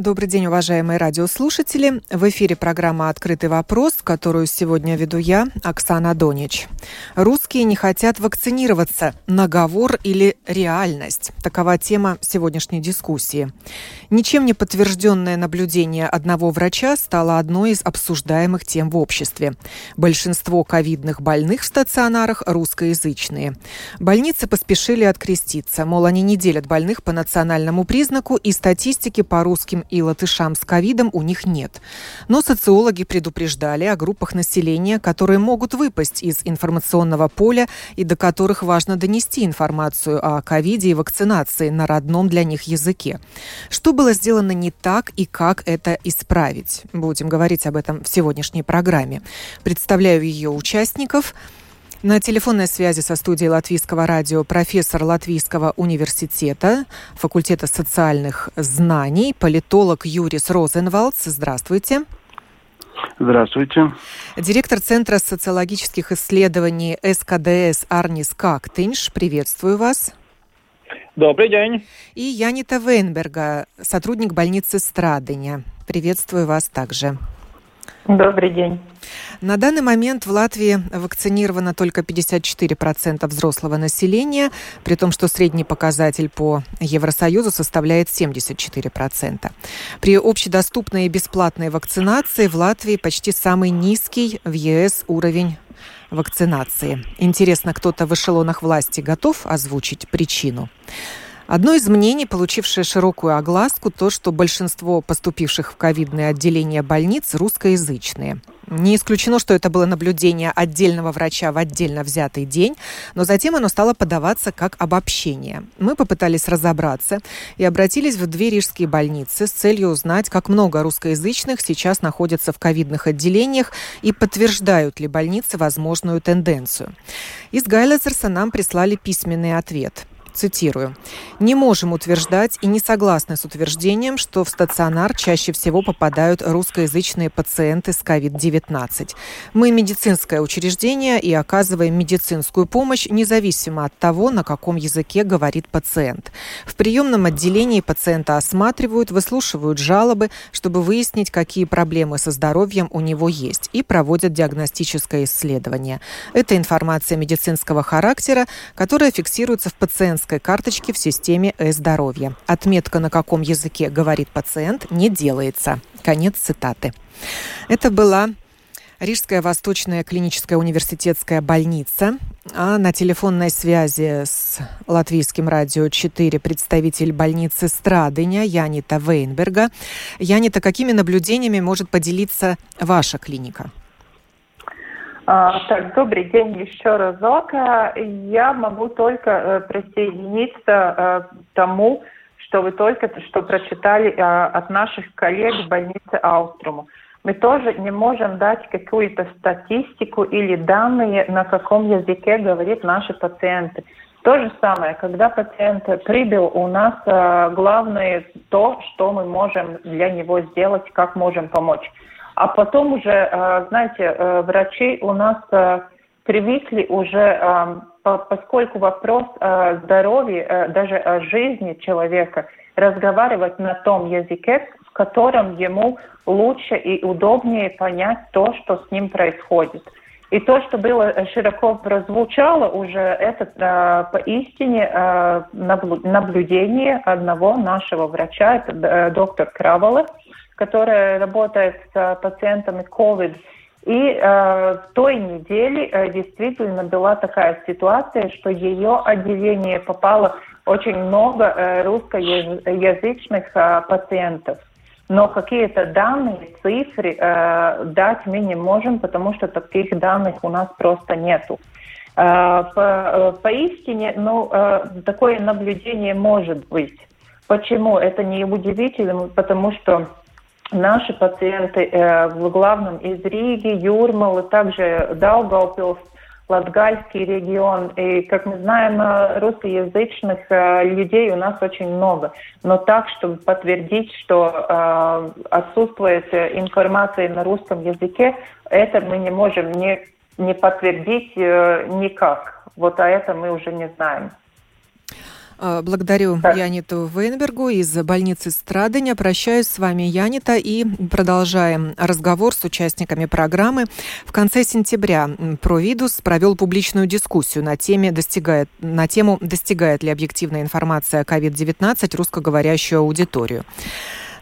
Добрый день, уважаемые радиослушатели. В эфире программа «Открытый вопрос», которую сегодня веду я, Оксана Донич. Русские не хотят вакцинироваться. Наговор или реальность? Такова тема сегодняшней дискуссии. Ничем не подтвержденное наблюдение одного врача стало одной из обсуждаемых тем в обществе. Большинство ковидных больных в стационарах русскоязычные. Больницы поспешили откреститься, мол, они не делят больных по национальному признаку и статистики по русским и латышам с ковидом у них нет. Но социологи предупреждали о группах населения, которые могут выпасть из информационного поля и до которых важно донести информацию о ковиде и вакцинации на родном для них языке. Что было сделано не так и как это исправить? Будем говорить об этом в сегодняшней программе. Представляю ее участников – на телефонной связи со студией Латвийского радио профессор Латвийского университета, факультета социальных знаний, политолог Юрис Розенвалдс. Здравствуйте. Здравствуйте. Директор Центра социологических исследований СКДС Арнис Кактинш. Приветствую вас. Добрый день. И Янита Вейнберга, сотрудник больницы Страдыня. Приветствую вас также. Добрый день. На данный момент в Латвии вакцинировано только 54% взрослого населения, при том, что средний показатель по Евросоюзу составляет 74%. При общедоступной и бесплатной вакцинации в Латвии почти самый низкий в ЕС уровень вакцинации. Интересно, кто-то в эшелонах власти готов озвучить причину? Одно из мнений, получившее широкую огласку, то, что большинство поступивших в ковидные отделения больниц русскоязычные. Не исключено, что это было наблюдение отдельного врача в отдельно взятый день, но затем оно стало подаваться как обобщение. Мы попытались разобраться и обратились в две рижские больницы с целью узнать, как много русскоязычных сейчас находятся в ковидных отделениях и подтверждают ли больницы возможную тенденцию. Из Гайлезерса нам прислали письменный ответ цитирую, «Не можем утверждать и не согласны с утверждением, что в стационар чаще всего попадают русскоязычные пациенты с COVID-19. Мы медицинское учреждение и оказываем медицинскую помощь независимо от того, на каком языке говорит пациент. В приемном отделении пациента осматривают, выслушивают жалобы, чтобы выяснить, какие проблемы со здоровьем у него есть, и проводят диагностическое исследование. Это информация медицинского характера, которая фиксируется в пациентском медицинской карточки в системе э-здоровья. Отметка, на каком языке говорит пациент, не делается. Конец цитаты. Это была Рижская Восточная клиническая университетская больница. А на телефонной связи с Латвийским радио 4 представитель больницы Страдыня Янита Вейнберга. Янита, какими наблюдениями может поделиться ваша клиника? А, так, добрый день еще разок. Я могу только э, присоединиться э, к тому, что вы только что прочитали э, от наших коллег в больнице Ауструму. Мы тоже не можем дать какую-то статистику или данные, на каком языке говорит наши пациенты. То же самое, когда пациент прибыл, у нас главное то, что мы можем для него сделать, как можем помочь. А потом уже, э, знаете, э, врачи у нас э, привыкли уже, поскольку вопрос здоровья, даже жизни человека, разговаривать на том языке, в котором ему лучше и удобнее понять то, что с ним происходит. И то, что было широко прозвучало уже, это поистине наблюдение одного нашего врача, это доктор Краволов, которая работает с пациентами COVID. И э, в той неделе э, действительно была такая ситуация, что ее отделение попало очень много э, русскоязычных э, пациентов. Но какие-то данные, цифры э, дать мы не можем, потому что таких данных у нас просто нету. Э, по, э, поистине, ну, э, такое наблюдение может быть. Почему? Это не удивительно, потому что наши пациенты э, в главном из Риги, Юрмалы, также Даугавпилс, Латгальский регион. И, как мы знаем, э, русскоязычных э, людей у нас очень много. Но так, чтобы подтвердить, что э, отсутствует информация на русском языке, это мы не можем не, не подтвердить никак. Вот а это мы уже не знаем. А, благодарю так. Яниту Вейнбергу из больницы Страдыня. Прощаюсь с вами, Янита, и продолжаем разговор с участниками программы. В конце сентября Провидус провел публичную дискуссию на, теме достигает, на тему «Достигает ли объективная информация о COVID-19 русскоговорящую аудиторию?»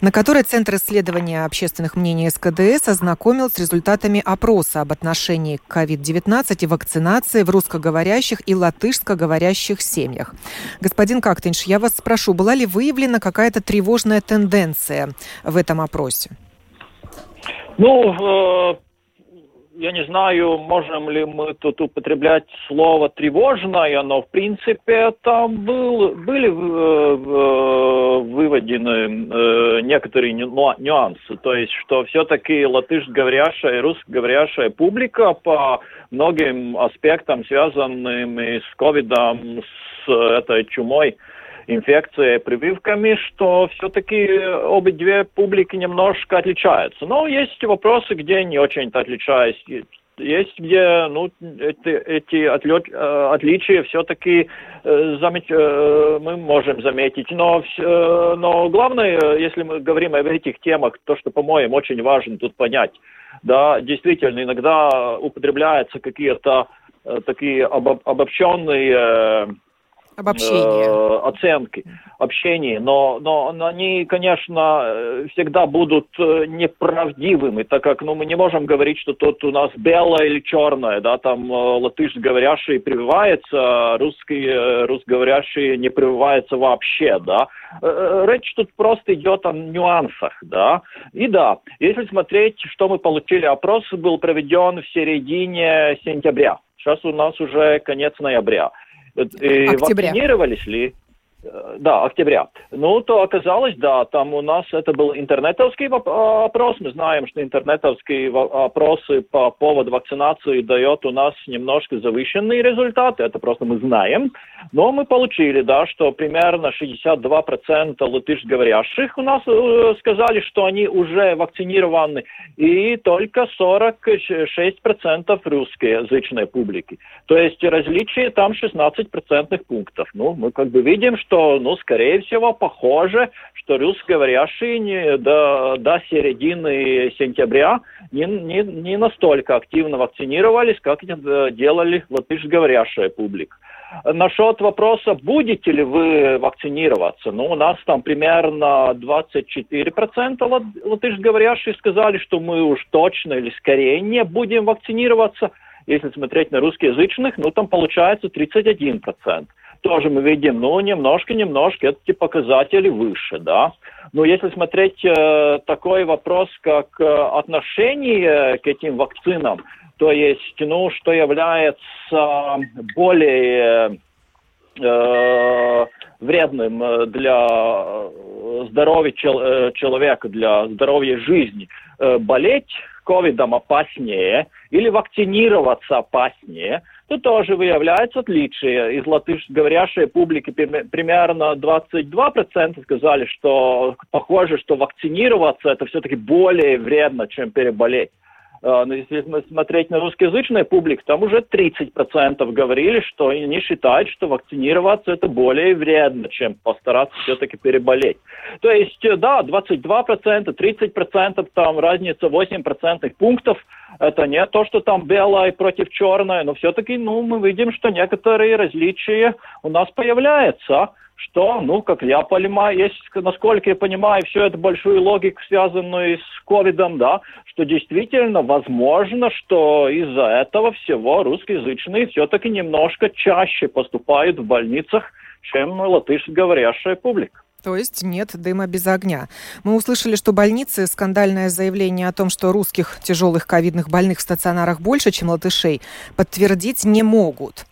На которой Центр исследования общественных мнений СКДС ознакомил с результатами опроса об отношении к COVID-19 и вакцинации в русскоговорящих и латышскоговорящих семьях. Господин Кактинш, я вас спрошу, была ли выявлена какая-то тревожная тенденция в этом опросе? Ну, э, я не знаю, можем ли мы тут употреблять слово тревожное, но в принципе там был, были э, э, выведены э, некоторые нюансы. То есть, что все-таки латышско-говорящая и русско-говорящая публика по многим аспектам, связанным с ковидом, с этой чумой, инфекцией, прививками, что все-таки обе две публики немножко отличаются. Но есть вопросы, где не очень-то отличаются. Есть где ну, эти, эти отлет, э, отличия все-таки э, замет, э, мы можем заметить. Но, э, но главное, если мы говорим об этих темах, то, что, по-моему, очень важно тут понять, да, действительно, иногда употребляются какие-то э, такие обоб, обобщенные э, Обобщение. Э, оценки, общение, но, но, они, конечно, всегда будут э, неправдивыми, так как ну, мы не можем говорить, что тут у нас белое или черное, да, там э, латыш говорящий прививается, русский, э, русговорящий не прививается вообще, да. Речь тут просто идет о нюансах, да. И да, если смотреть, что мы получили, опрос был проведен в середине сентября. Сейчас у нас уже конец ноября. Октября. Вакцинировались ли? Э, да, октября. Ну, то оказалось, да, там у нас это был интернетовский опрос. Мы знаем, что интернетовские опросы по поводу вакцинации дает у нас немножко завышенные результаты. Это просто мы знаем. Но мы получили, да, что примерно 62% латышговорящих у нас э, сказали, что они уже вакцинированы, и только 46% русскоязычной публики. То есть различие там 16% пунктов. Ну, мы как бы видим, что что, ну, скорее всего, похоже, что русскоговорящие не, до, до середины сентября не, не, не настолько активно вакцинировались, как это делали латышско-говорящая публика. Насчет вопроса, будете ли вы вакцинироваться, ну, у нас там примерно 24% латышско-говорящих сказали, что мы уж точно или скорее не будем вакцинироваться. Если смотреть на русскоязычных, ну, там получается 31% тоже мы видим, ну, немножко-немножко эти показатели выше, да. Но если смотреть э, такой вопрос, как э, отношение к этим вакцинам, то есть, ну, что является более э, вредным для здоровья чел э, человека, для здоровья жизни, э, болеть ковидом опаснее или вакцинироваться опаснее – то тоже выявляется отличие. Из латышско-говорящей публики примерно 22% сказали, что похоже, что вакцинироваться это все-таки более вредно, чем переболеть. А, но если смотреть на русскоязычную публику, там уже 30% говорили, что они считают, что вакцинироваться это более вредно, чем постараться все-таки переболеть. То есть, э, да, 22%, 30%, там разница 8% пунктов, это не то, что там белое против черное, но все-таки, ну, мы видим, что некоторые различия у нас появляются что, ну, как я понимаю, есть, насколько я понимаю, все это большую логику, связанную с ковидом, да, что действительно возможно, что из-за этого всего русскоязычные все-таки немножко чаще поступают в больницах, чем латышско-говорящая публика. То есть нет дыма без огня. Мы услышали, что больницы скандальное заявление о том, что русских тяжелых ковидных больных в стационарах больше, чем латышей, подтвердить не могут.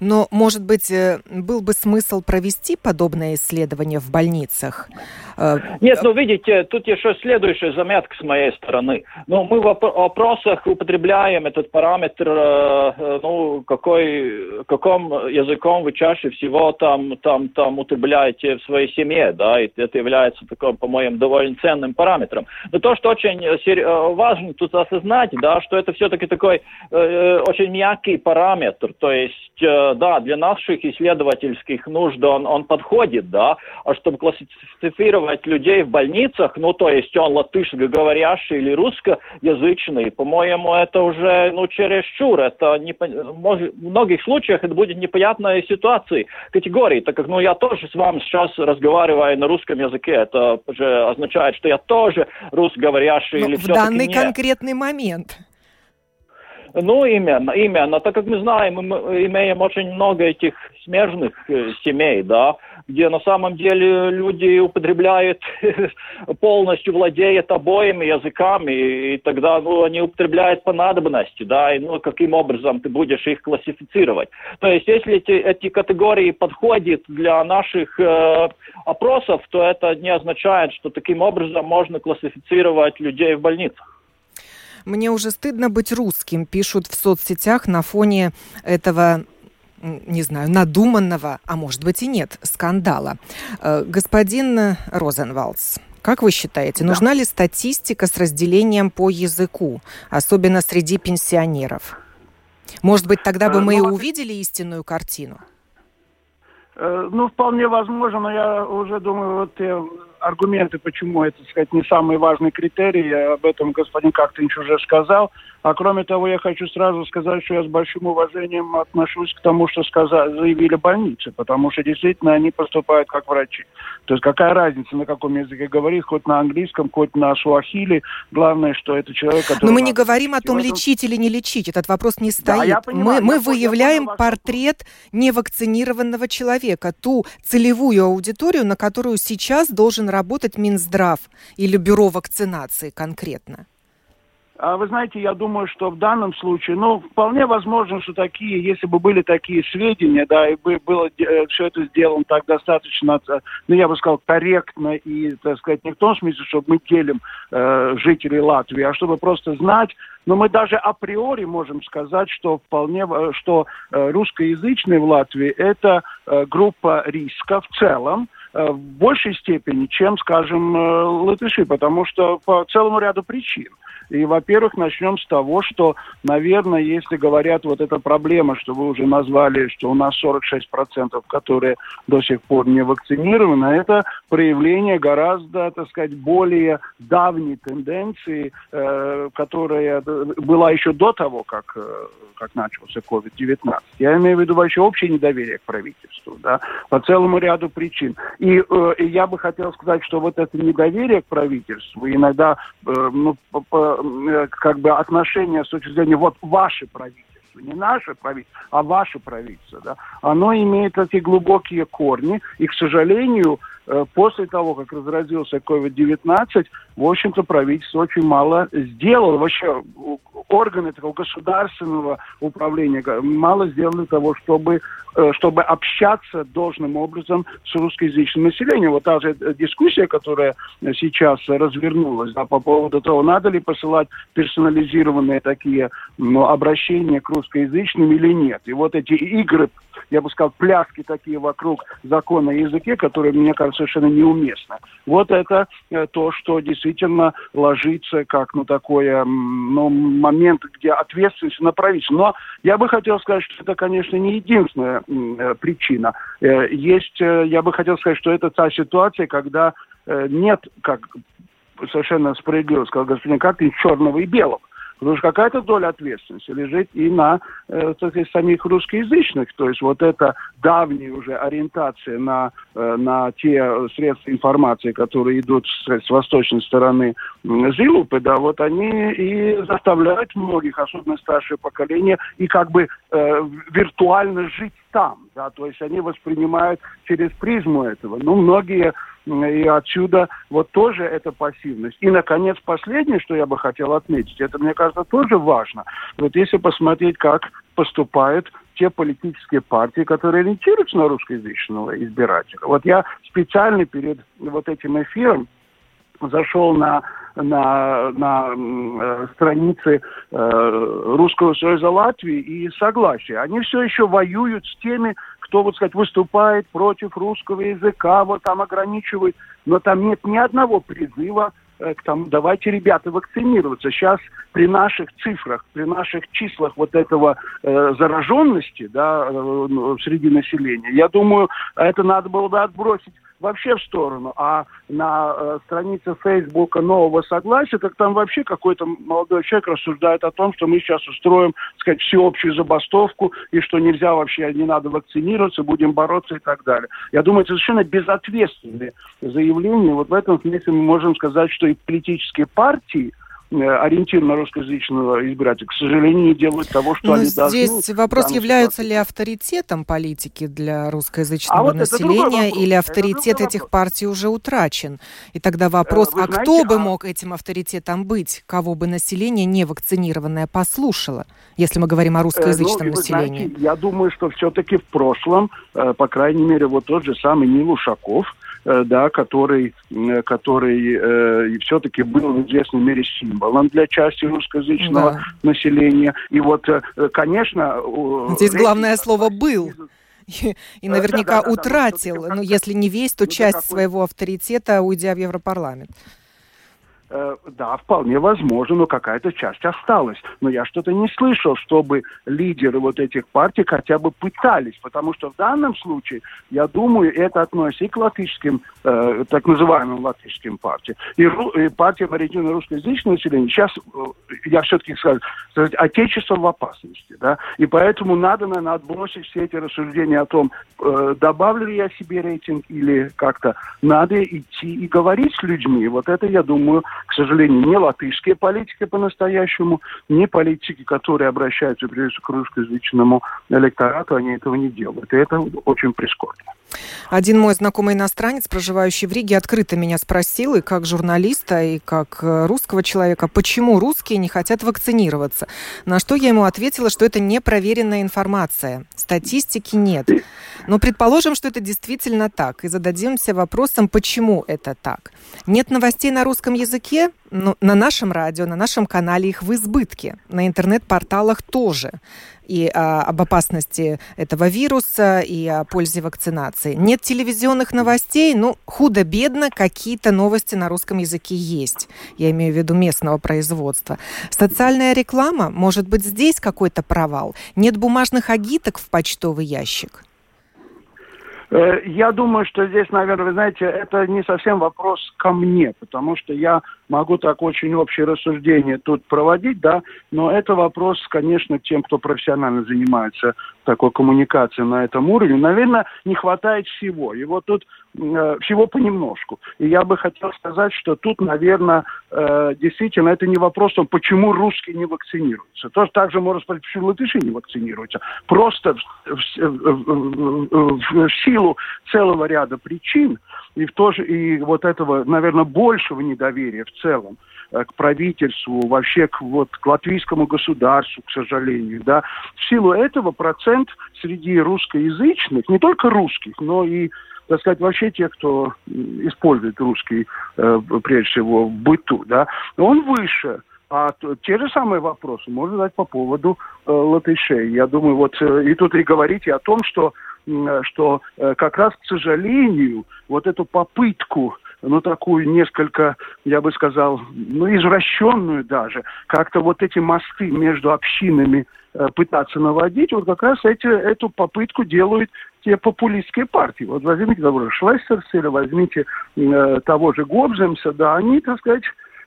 Но, может быть, э, был бы смысл провести подобное исследование в больницах? Э, Нет, ну видите, тут еще следующая заметка с моей стороны. Ну, мы в опросах употребляем этот параметр, э, ну, какой, каком языком вы чаще всего там, там, там употребляете в своей семье, да, и это является таким, по-моему, довольно ценным параметром. Но то, что очень важно тут осознать, да, что это все-таки такой э, очень мягкий параметр, то есть, да, для наших исследовательских нужд он, он подходит, да, а чтобы классифицировать людей в больницах, ну, то есть он латышско-говорящий или русскоязычный, по-моему, это уже, ну, чересчур, это не, в многих случаях это будет непонятная ситуация категории, так как, ну, я тоже с вами сейчас разговариваю на русском языке, это уже означает, что я тоже русскоговорящий ну, или в данный нет. конкретный момент. Ну, именно, именно. Так как мы знаем, мы имеем очень много этих смежных э, семей, да, где на самом деле люди употребляют полностью владеют обоими языками, и тогда ну, они употребляют по надобности, да, и ну, каким образом ты будешь их классифицировать. То есть, если эти, эти категории подходят для наших э, опросов, то это не означает, что таким образом можно классифицировать людей в больницах. Мне уже стыдно быть русским, пишут в соцсетях на фоне этого не знаю, надуманного, а может быть и нет, скандала. Э, господин Розенвалдс, как вы считаете, да. нужна ли статистика с разделением по языку, особенно среди пенсионеров? Может быть, тогда бы э, мы и ну, увидели истинную картину? Э, ну, вполне возможно, но я уже думаю, вот аргументы, почему это, так сказать, не самый важный критерий, об этом господин Кактинч уже сказал. А кроме того, я хочу сразу сказать, что я с большим уважением отношусь к тому, что сказали, заявили больницы, потому что действительно они поступают как врачи. То есть какая разница, на каком языке говорить, хоть на английском, хоть на суахили. Главное, что это человек, который... Но мы не говорим о том, этом... лечить или не лечить. Этот вопрос не стоит. Да, я понимаю, мы мы выявляем я портрет невакцинированного человека, ту целевую аудиторию, на которую сейчас должен работать Минздрав или Бюро вакцинации конкретно. А вы знаете, я думаю, что в данном случае, ну, вполне возможно, что такие, если бы были такие сведения, да, и бы было э, все это сделано так достаточно, э, ну, я бы сказал, корректно и, так сказать, не в том смысле, чтобы мы делим э, жителей Латвии, а чтобы просто знать, но мы даже априори можем сказать, что вполне, э, что русскоязычные в Латвии это группа риска в целом, в большей степени, чем, скажем, латыши, потому что по целому ряду причин. И, во-первых, начнем с того, что, наверное, если говорят вот эта проблема, что вы уже назвали, что у нас 46%, которые до сих пор не вакцинированы, это проявление гораздо, так сказать, более давней тенденции, э, которая была еще до того, как, э, как начался COVID-19. Я имею в виду вообще общее недоверие к правительству, да, по целому ряду причин. И, э, я бы хотел сказать, что вот это недоверие к правительству иногда э, ну, по, как бы отношение с точки зрения вот ваше правительство, не наше правительство, а ваше правительство, да, оно имеет такие глубокие корни, и, к сожалению, Э, после того, как разразился COVID-19, в общем-то, правительство очень мало сделало. Вообще органы такого государственного управления мало сделали того, чтобы, э, чтобы общаться должным образом с русскоязычным населением. Вот та же дискуссия, которая сейчас развернулась да, по поводу того, надо ли посылать персонализированные такие ну, обращения к русскоязычным или нет. И вот эти игры я бы сказал, пляски такие вокруг закона языке, которые, мне кажется, совершенно неуместно. Вот это э, то, что действительно ложится как ну, такой ну, момент, где ответственность на правительство. Но я бы хотел сказать, что это, конечно, не единственная э, причина. Э, есть, я бы хотел сказать, что это та ситуация, когда нет, как совершенно справедливо сказал господин Каплин, черного и белого. Потому что какая-то доля ответственности лежит и на э, сказать, самих русскоязычных. То есть вот эта давняя уже ориентация на, э, на те средства информации, которые идут с, с восточной стороны Зилупы, да, вот они и заставляют многих, особенно старшее поколение, и как бы э, виртуально жить там, да, то есть они воспринимают через призму этого. Ну, многие и отсюда вот тоже эта пассивность. И, наконец, последнее, что я бы хотел отметить, это, мне кажется, тоже важно. Вот если посмотреть, как поступают те политические партии, которые ориентируются на русскоязычного избирателя. Вот я специально перед вот этим эфиром зашел на на, на э, странице э, Русского Союза Латвии и согласия. Они все еще воюют с теми, кто, вот сказать, выступает против русского языка, вот там ограничивает, но там нет ни одного призыва Э, к тому, давайте, ребята, вакцинироваться. Сейчас при наших цифрах, при наших числах вот этого э, зараженности да, э, ну, среди населения, я думаю, это надо было бы отбросить вообще в сторону. А на э, странице Фейсбука нового согласия, так там вообще какой-то молодой человек рассуждает о том, что мы сейчас устроим, так сказать, всеобщую забастовку, и что нельзя вообще, не надо вакцинироваться, будем бороться и так далее. Я думаю, это совершенно безответственные заявления. Вот в этом смысле мы можем сказать, что и политические партии, ориентир на русскоязычного избирателя, к сожалению, не делают того, что Но они здесь должны. Здесь вопрос, являются ли авторитетом политики для русскоязычного а вот населения, или авторитет этих партий уже утрачен? И тогда вопрос, э, Вы а знаете, кто бы а... мог этим авторитетом быть, кого бы население не вакцинированное послушало, если мы говорим о русскоязычном э, ну, населении? Знаете, я думаю, что все-таки в прошлом, э, по крайней мере, вот тот же самый Нил Ушаков, Э, да, который, э, который э, все-таки был в известной мере символом для части русскоязычного да. населения. И вот, э, конечно... Здесь главное слово «был». И, наверняка да, да, да, утратил, да, ну, если не весь, то часть своего авторитета, уйдя в Европарламент. Э, да, вполне возможно, но какая-то часть осталась. Но я что-то не слышал, чтобы лидеры вот этих партий хотя бы пытались, потому что в данном случае, я думаю, это относится и к латышским, э, так называемым латышским партиям, и, и партиям ориентированного русскоязычного населения. Сейчас, э, я все-таки скажу, отечество в опасности, да, и поэтому надо, наверное, отбросить все эти рассуждения о том, э, добавлю ли я себе рейтинг или как-то. Надо идти и говорить с людьми. Вот это, я думаю, к сожалению, не латышские политики по-настоящему, не политики, которые обращаются прежде всего к русскоязычному электорату, они этого не делают. И это очень прискорбно. Один мой знакомый иностранец, проживающий в Риге, открыто меня спросил, и как журналиста, и как э, русского человека, почему русские не хотят вакцинироваться. На что я ему ответила, что это непроверенная информация. Статистики нет. Но предположим, что это действительно так, и зададимся вопросом, почему это так. Нет новостей на русском языке, но на нашем радио, на нашем канале их в избытке. На интернет-порталах тоже. И а, об опасности этого вируса, и о пользе вакцинации. Нет телевизионных новостей, ну, худо-бедно какие-то новости на русском языке есть. Я имею в виду местного производства. Социальная реклама, может быть, здесь какой-то провал? Нет бумажных агиток в почтовый ящик? Э, я думаю, что здесь, наверное, вы знаете, это не совсем вопрос ко мне, потому что я могу так очень общее рассуждение тут проводить, да, но это вопрос, конечно, тем, кто профессионально занимается такой коммуникацией на этом уровне. Наверное, не хватает всего. И вот тут э, всего понемножку. И я бы хотел сказать, что тут, наверное, э, действительно, это не вопрос, почему русские не вакцинируются. Тоже так же можно спросить, почему латыши не вакцинируются. Просто в, в, в, в силу целого ряда причин, и, в то же, и вот этого, наверное, большего недоверия в целом э, к правительству, вообще к, вот, к латвийскому государству, к сожалению, да, в силу этого процент среди русскоязычных, не только русских, но и так сказать, вообще те, кто использует русский, э, прежде всего, в быту, да, он выше. А те же самые вопросы можно задать по поводу э, латышей. Я думаю, вот э, и тут и говорите о том, что что э, как раз, к сожалению, вот эту попытку ну, такую несколько, я бы сказал, ну, извращенную даже, как-то вот эти мосты между общинами э, пытаться наводить, вот как раз эти, эту попытку делают те популистские партии. Вот возьмите того же Шлессерса или возьмите э, того же Гобземса, да, они, так сказать,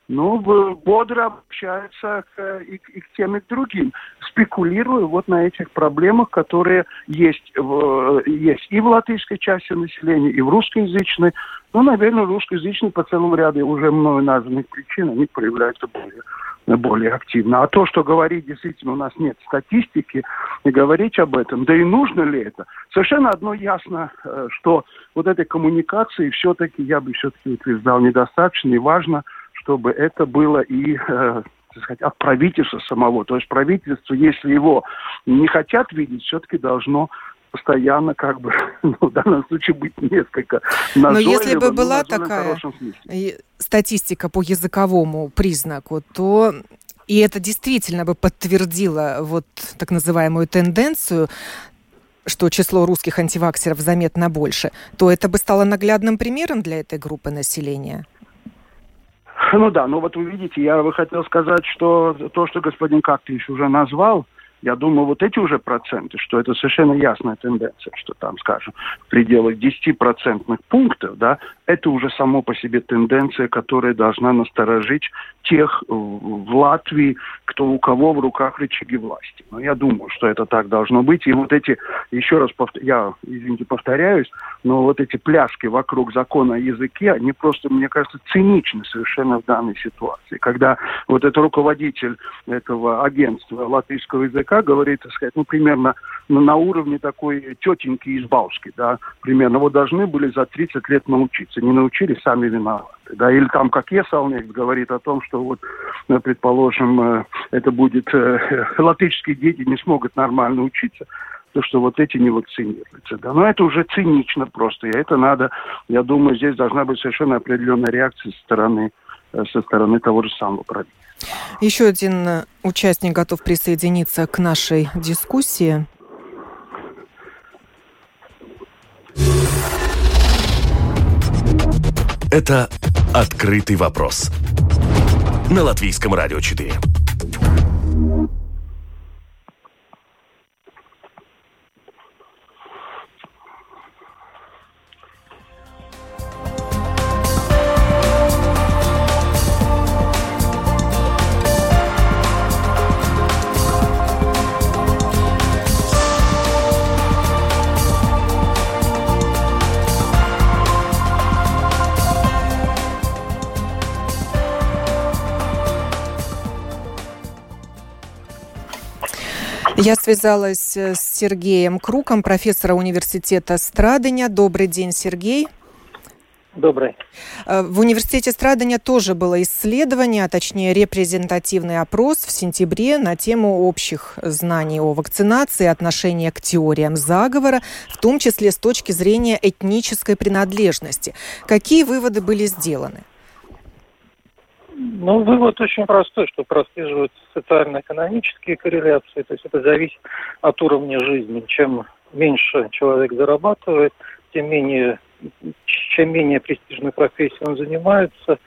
ну, бодро общаются и, и к тем, и к другим, спекулируя вот на этих проблемах, которые есть, в, есть и в латышской части населения, и в русскоязычной. Ну, наверное, русскоязычной по целому ряду уже мною названных причин они проявляются более более активно. А то, что говорить, действительно, у нас нет статистики, и говорить об этом, да и нужно ли это? Совершенно одно ясно, э, что вот этой коммуникации все-таки, я бы все-таки утверждал, недостаточно и важно – чтобы это было и э, сказать, от правительства самого. То есть правительство, если его не хотят видеть, все-таки должно постоянно как бы, ну, в данном случае быть несколько Но если бы была такая статистика по языковому признаку, то и это действительно бы подтвердило вот так называемую тенденцию, что число русских антиваксеров заметно больше, то это бы стало наглядным примером для этой группы населения. Ну да, ну вот вы видите, я бы хотел сказать, что то, что господин Кактич уже назвал, я думаю, вот эти уже проценты, что это совершенно ясная тенденция, что там, скажем, в пределах 10% пунктов, да, это уже само по себе тенденция, которая должна насторожить тех в Латвии, кто у кого в руках рычаги власти. Но я думаю, что это так должно быть. И вот эти, еще раз, повтор, я, извините, повторяюсь, но вот эти пляски вокруг закона о языке, они просто, мне кажется, циничны совершенно в данной ситуации. Когда вот этот руководитель этого агентства латвийского языка говорит, так сказать, ну, примерно на, уровне такой тетеньки из Бауски, да, примерно, вот должны были за 30 лет научиться. Не научились, сами виноваты. Да, или там, как Есалнек говорит о том, что вот, э, предположим, э, это будет, э, латышские дети не смогут нормально учиться, то, что вот эти не вакцинируются. Да. Но это уже цинично просто, и это надо, я думаю, здесь должна быть совершенно определенная реакция со стороны, со стороны того же самого правительства. Еще один участник готов присоединиться к нашей дискуссии. Это «Открытый вопрос» на Латвийском радио 4. Я связалась э, с Сергеем Круком, профессора университета Страдыня. Добрый день, Сергей. Добрый. Э, в университете Страдания тоже было исследование, а точнее репрезентативный опрос в сентябре на тему общих знаний о вакцинации, отношения к теориям заговора, в том числе с точки зрения этнической принадлежности. Какие выводы были сделаны? Ну, вывод очень простой, что прослеживаются социально-экономические корреляции, то есть это зависит от уровня жизни. Чем меньше человек зарабатывает, тем менее, чем менее престижной профессией он занимается,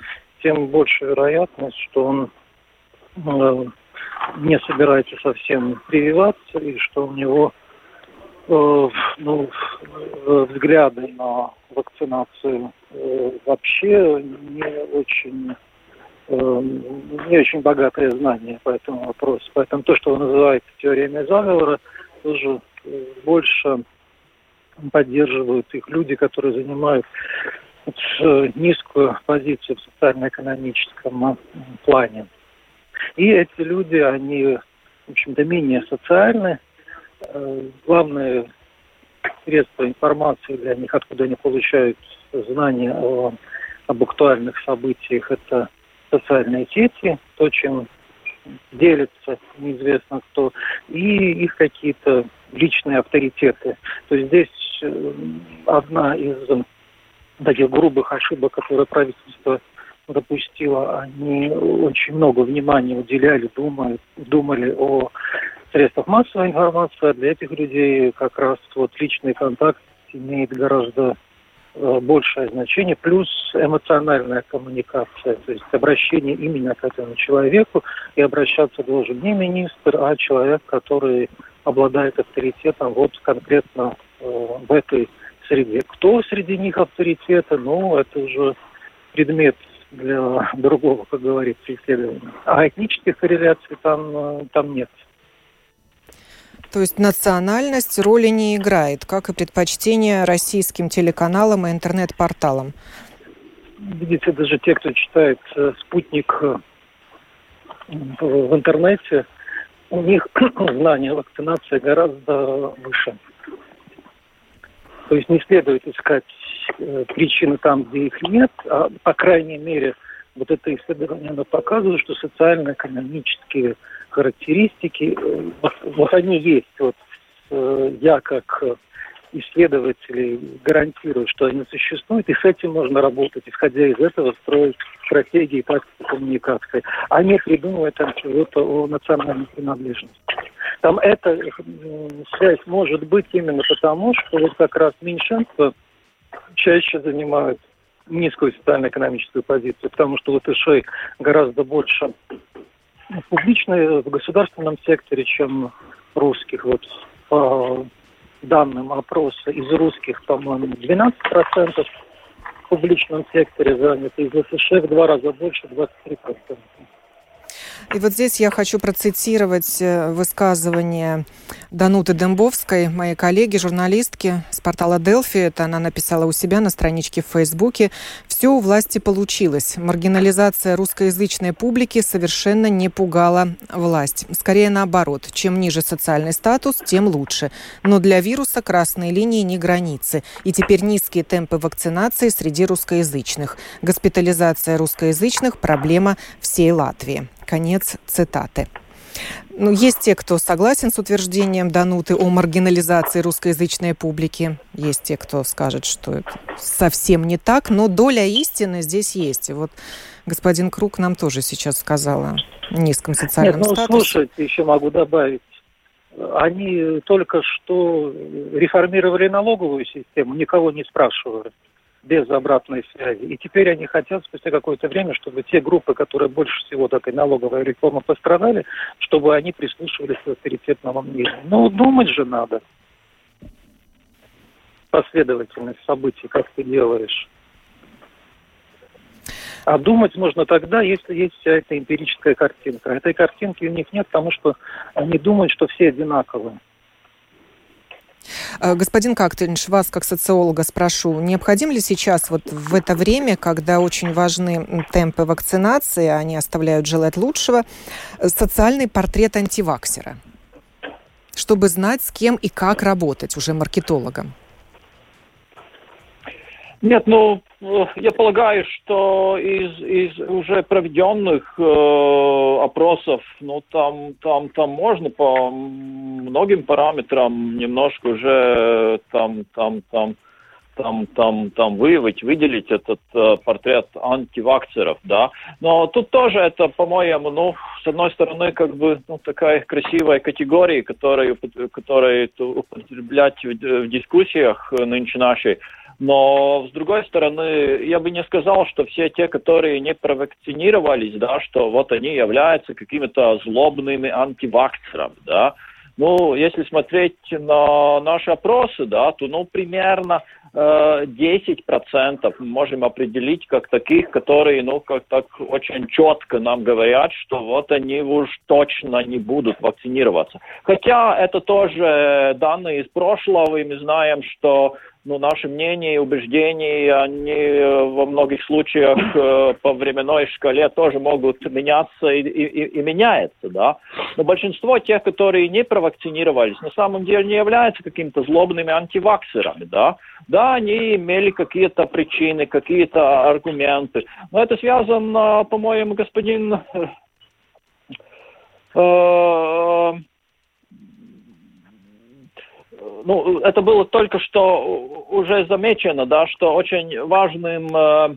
тем больше вероятность, что он э, не собирается совсем прививаться и что у него э, ну, взгляды на вакцинацию э, вообще не очень не очень богатое знание по этому вопросу. Поэтому то, что вы называете теориями заговора, тоже э, больше поддерживают их люди, которые занимают э, низкую позицию в социально-экономическом э, плане. И эти люди, они, в общем-то, менее социальны. Главное средство информации для них, откуда они получают знания о, об актуальных событиях, это социальные сети, то, чем делятся неизвестно кто, и их какие-то личные авторитеты. То есть здесь э, одна из таких грубых ошибок, которые правительство допустило, они очень много внимания уделяли, думали, думали о средствах массовой информации, а для этих людей как раз вот личный контакт имеет гораздо большее значение, плюс эмоциональная коммуникация, то есть обращение именно к этому человеку, и обращаться должен не министр, а человек, который обладает авторитетом вот конкретно э, в этой среде. Кто среди них авторитеты, ну, это уже предмет для другого, как говорится, исследования. А этнических корреляций там, э, там нет. То есть национальность роли не играет, как и предпочтение российским телеканалам и интернет-порталам. Видите, даже те, кто читает э, «Спутник» э, в интернете, у них знание вакцинации гораздо выше. То есть не следует искать э, причины там, где их нет, а, по крайней мере, вот это исследование оно показывает, что социально-экономические характеристики, э, вот они есть. Вот э, я как исследователи гарантируют, что они существуют, и с этим можно работать, исходя из этого строить стратегии и коммуникации, а не придумывать там чего-то о национальной принадлежности. Там эта связь может быть именно потому, что вот как раз меньшинство чаще занимают низкую социально-экономическую позицию, потому что латышей гораздо больше в публичной, в государственном секторе, чем русских. Вот по данным опроса из русских, по-моему, 12% в публичном секторе заняты, из СШ в два раза больше, 23%. И вот здесь я хочу процитировать э, высказывание Дануты Дембовской, моей коллеги, журналистки с портала Делфи. Это она написала у себя на страничке в Фейсбуке. Все у власти получилось. Маргинализация русскоязычной публики совершенно не пугала власть. Скорее наоборот. Чем ниже социальный статус, тем лучше. Но для вируса красные линии не границы. И теперь низкие темпы вакцинации среди русскоязычных. Госпитализация русскоязычных – проблема всей Латвии. Конец цитаты. Ну, есть те, кто согласен с утверждением Дануты о маргинализации русскоязычной публики. Есть те, кто скажет, что это совсем не так, но доля истины здесь есть. И вот господин Круг нам тоже сейчас сказал о низком социальном Нет, ну, статусе. слушайте, еще могу добавить. Они только что реформировали налоговую систему, никого не спрашивали без обратной связи. И теперь они хотят спустя какое-то время, чтобы те группы, которые больше всего такой налоговой реформы пострадали, чтобы они прислушивались к авторитетному мнению. Ну, думать же надо. Последовательность событий, как ты делаешь. А думать можно тогда, если есть вся эта эмпирическая картинка. Этой картинки у них нет, потому что они думают, что все одинаковые. Э, господин Кактынш, вас как социолога спрошу, необходим ли сейчас вот в это время, когда очень важны темпы вакцинации, они оставляют желать лучшего, социальный портрет антиваксера, чтобы знать, с кем и как работать уже маркетологом? Нет, ну, я полагаю, что из, из уже проведенных э, опросов, ну, там, там, там можно по многим параметрам немножко уже там, там, там, там, там, там выявить, выделить этот э, портрет антивакцеров, да. Но тут тоже это, по-моему, ну, с одной стороны, как бы, ну, такая красивая категория, которую, которую употреблять в, в дискуссиях нынче нашей, но, с другой стороны, я бы не сказал, что все те, которые не провакцинировались, да, что вот они являются какими-то злобными антивакцерами, да. Ну, если смотреть на наши опросы, да, то, ну, примерно э, 10% мы можем определить как таких, которые, ну, как так очень четко нам говорят, что вот они уж точно не будут вакцинироваться. Хотя это тоже данные из прошлого, и мы знаем, что ну, наши мнения и убеждения, они э, во многих случаях э, по временной шкале тоже могут меняться и, и, и меняются, да. Но большинство тех, которые не провакцинировались, на самом деле не являются какими-то злобными антиваксерами, да. Да, они имели какие-то причины, какие-то аргументы. Но это связано, по-моему, господин э, э ну, это было только что уже замечено, да, что очень важным э,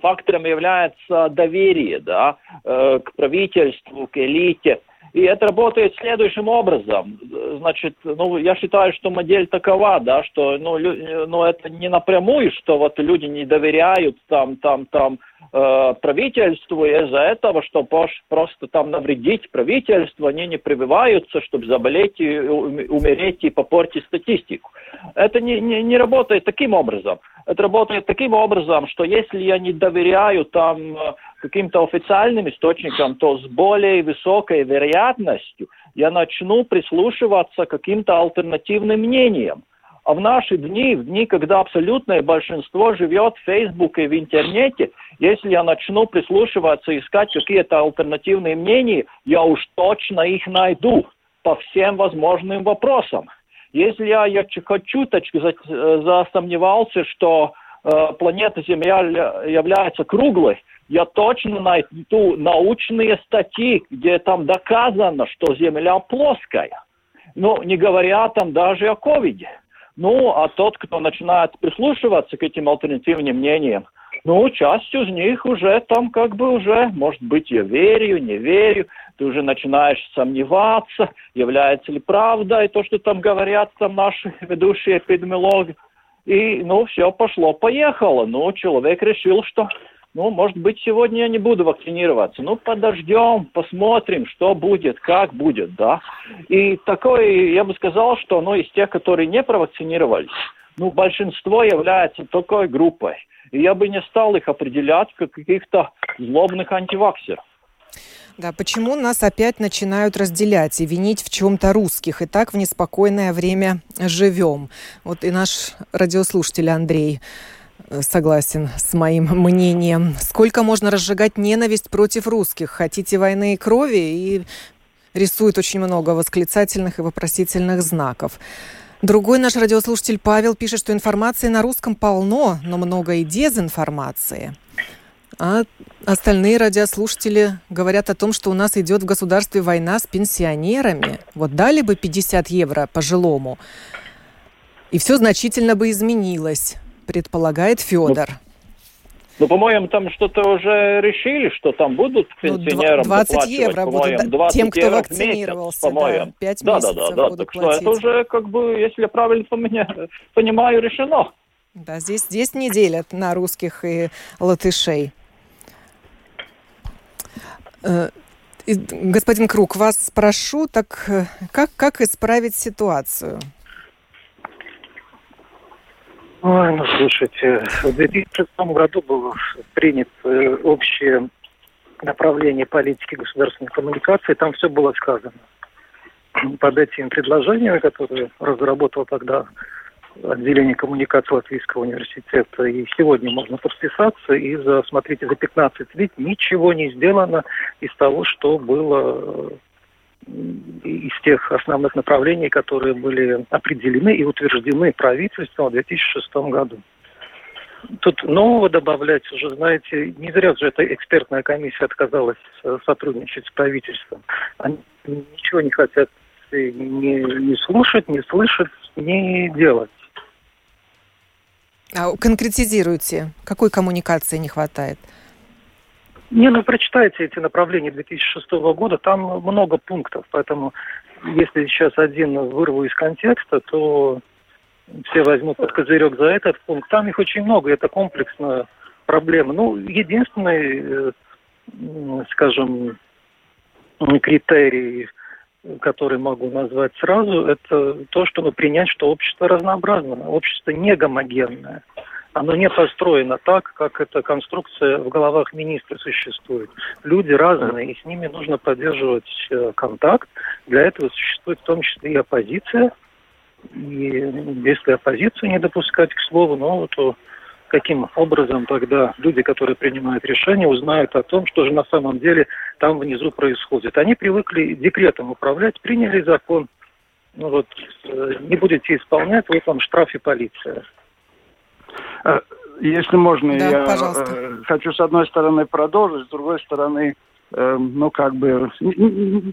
фактором является доверие, да, э, к правительству, к элите. И это работает следующим образом. Значит, ну, я считаю, что модель такова, да, что, ну, лю, ну, это не напрямую, что вот люди не доверяют там, там, там, э, правительству, из-за этого, что просто там навредить правительству, они не прививаются, чтобы заболеть и умереть и попортить статистику. Это не, не, не работает таким образом. Это работает таким образом, что если я не доверяю там э, каким-то официальным источникам, то с более высокой вероятностью я начну прислушиваться к каким-то альтернативным мнениям. А в наши дни, в дни, когда абсолютное большинство живет в Фейсбуке в интернете, если я начну прислушиваться, искать какие-то альтернативные мнения, я уж точно их найду по всем возможным вопросам. Если я, я чуточку засомневался, что э, планета Земля является круглой, я точно найду научные статьи, где там доказано, что Земля плоская. Ну, не говоря там даже о ковиде. Ну, а тот, кто начинает прислушиваться к этим альтернативным мнениям, ну, часть из них уже там как бы уже, может быть, я верю, не верю, ты уже начинаешь сомневаться, является ли правдой то, что там говорят там наши ведущие эпидемиологи. И, ну, все пошло-поехало. Ну, человек решил, что ну, может быть, сегодня я не буду вакцинироваться. Ну, подождем, посмотрим, что будет, как будет, да. И такой, я бы сказал, что, ну, из тех, которые не провакцинировались, ну, большинство является такой группой. И я бы не стал их определять как каких-то злобных антиваксеров. Да, почему нас опять начинают разделять и винить в чем-то русских? И так в неспокойное время живем. Вот и наш радиослушатель Андрей согласен с моим мнением. Сколько можно разжигать ненависть против русских? Хотите войны и крови? И рисует очень много восклицательных и вопросительных знаков. Другой наш радиослушатель Павел пишет, что информации на русском полно, но много и дезинформации. А остальные радиослушатели говорят о том, что у нас идет в государстве война с пенсионерами. Вот дали бы 50 евро пожилому, и все значительно бы изменилось, предполагает Федор. Ну, по-моему, там что-то уже решили, что там будут ну, пенсионерам 20 евро будут 20 тем, кто вакцинировался, по-моему. Да, 5 да, да, да, да. Так платить. что это уже, как бы, если я правильно понимаю, решено. Да, здесь, здесь не делят на русских и латышей. Э, господин Круг, вас спрошу, так э, как, как исправить ситуацию? Ой, ну, слушайте, в 2006 году было принято э, общее направление политики государственной коммуникации, там все было сказано. Под этими предложениями, которые разработал тогда отделение коммуникации Латвийского университета. И сегодня можно подписаться. И за, смотрите, за 15 лет ничего не сделано из того, что было из тех основных направлений, которые были определены и утверждены правительством в 2006 году. Тут нового добавлять уже, знаете, не зря же эта экспертная комиссия отказалась сотрудничать с правительством. Они ничего не хотят не, не слушать, не слышать, не делать. А конкретизируйте, какой коммуникации не хватает? Не, ну прочитайте эти направления 2006 года, там много пунктов, поэтому если сейчас один вырву из контекста, то все возьмут под козырек за этот пункт. Там их очень много, это комплексная проблема. Ну, единственный, э, скажем, критерий который могу назвать сразу, это то, чтобы принять, что общество разнообразное, общество не гомогенное. Оно не построено так, как эта конструкция в головах министра существует. Люди разные, и с ними нужно поддерживать э, контакт. Для этого существует в том числе и оппозиция. И если оппозицию не допускать к слову, ну, то каким образом тогда люди, которые принимают решения, узнают о том, что же на самом деле там внизу происходит. Они привыкли декретом управлять, приняли закон, ну вот, э, не будете исполнять, вот вам штраф и полиция. Э, если можно, да, я пожалуйста. Э, хочу с одной стороны продолжить, с другой стороны э, ну, как бы,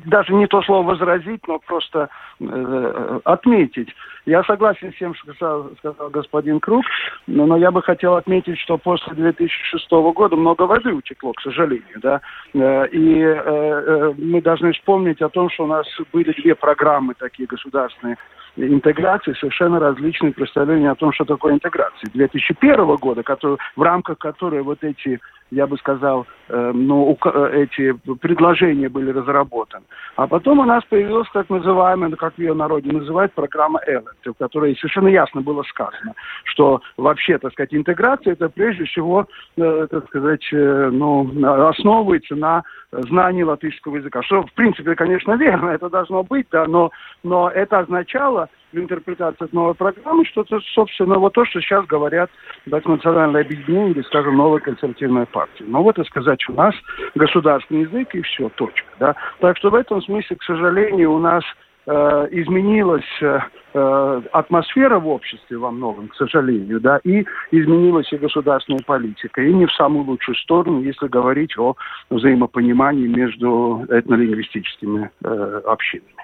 даже не то слово возразить, но просто э, отметить. Я согласен с тем, что сказал, сказал господин Круг, но, но я бы хотел отметить, что после 2006 года много воды утекло, к сожалению, да, э, и э, э, мы должны вспомнить о том, что у нас были две программы такие государственные интеграции, совершенно различные представления о том, что такое интеграция. 2001 года, который, в рамках которой вот эти я бы сказал, э, ну, э, эти предложения были разработаны. А потом у нас появилась так называемая, ну, как ее народе называют, программа ЭЛЭТ, в которой совершенно ясно было сказано, что вообще, так сказать, интеграция это прежде всего, э, так сказать, э, ну, основывается на знании латышского языка. Что, в принципе, конечно, верно, это должно быть, да, но, но это означало, интерпретации новой программы, что это, собственно, вот то, что сейчас говорят так, национальное объединение или, скажем, новая консервативная партия. Но вот и сказать, у нас государственный язык и все, точка. Да? Так что в этом смысле, к сожалению, у нас э, изменилась э, э, атмосфера в обществе во многом, к сожалению, да, и изменилась и государственная политика, и не в самую лучшую сторону, если говорить о взаимопонимании между этнолингвистическими э, общинами.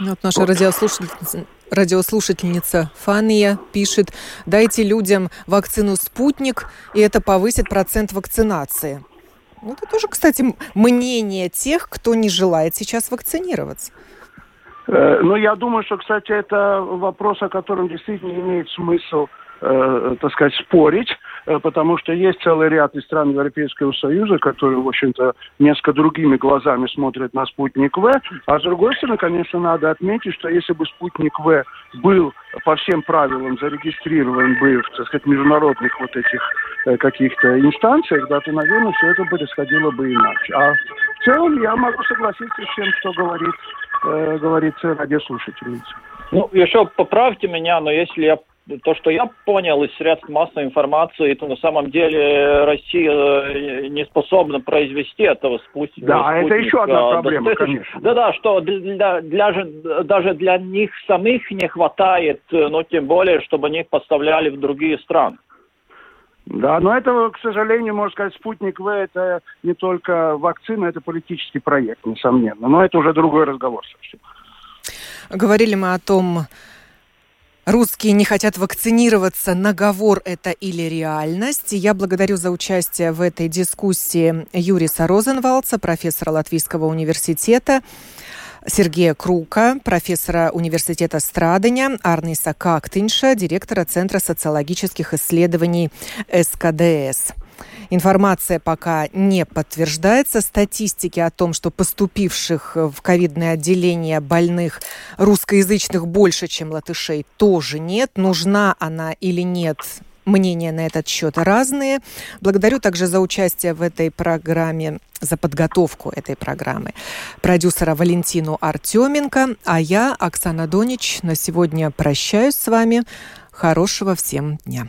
Ну, вот наша вот. радиослушательница, радиослушательница Фания пишет, дайте людям вакцину «Спутник», и это повысит процент вакцинации. Ну, это тоже, кстати, мнение тех, кто не желает сейчас вакцинироваться. Э, ну, я думаю, что, кстати, это вопрос, о котором действительно имеет смысл э, так сказать, спорить, э, потому что есть целый ряд из стран Европейского Союза, которые, в общем-то, несколько другими глазами смотрят на спутник В. А с другой стороны, конечно, надо отметить, что если бы спутник В был по всем правилам зарегистрирован бы в, так сказать, международных вот этих э, каких-то инстанциях, да, то, наверное, все это происходило бы иначе. А в целом я могу согласиться с тем, что говорит, э, говорит радиослушательница. Ну, еще поправьте меня, но если я то, что я понял из средств массовой информации, то на самом деле Россия э, не способна произвести этого спутника. Да, спутника это еще одна проблема, конечно. Да-да, что для, для, даже для них самих не хватает, э, но тем более, чтобы они поставляли в другие страны. Да, но это, к сожалению, можно сказать, спутник В это не только вакцина, это политический проект, несомненно. Но это уже другой разговор совсем. Говорили мы о том, Русские не хотят вакцинироваться. Наговор это или реальность? Я благодарю за участие в этой дискуссии Юриса Розенвалца, профессора Латвийского университета, Сергея Крука, профессора университета Страдания, Арниса Кактинша, директора Центра социологических исследований СКДС. Информация пока не подтверждается. Статистики о том, что поступивших в ковидное отделение больных русскоязычных больше, чем латышей, тоже нет. Нужна она или нет, мнения на этот счет разные. Благодарю также за участие в этой программе, за подготовку этой программы продюсера Валентину Артеменко, а я, Оксана Донич, на сегодня прощаюсь с вами. Хорошего всем дня.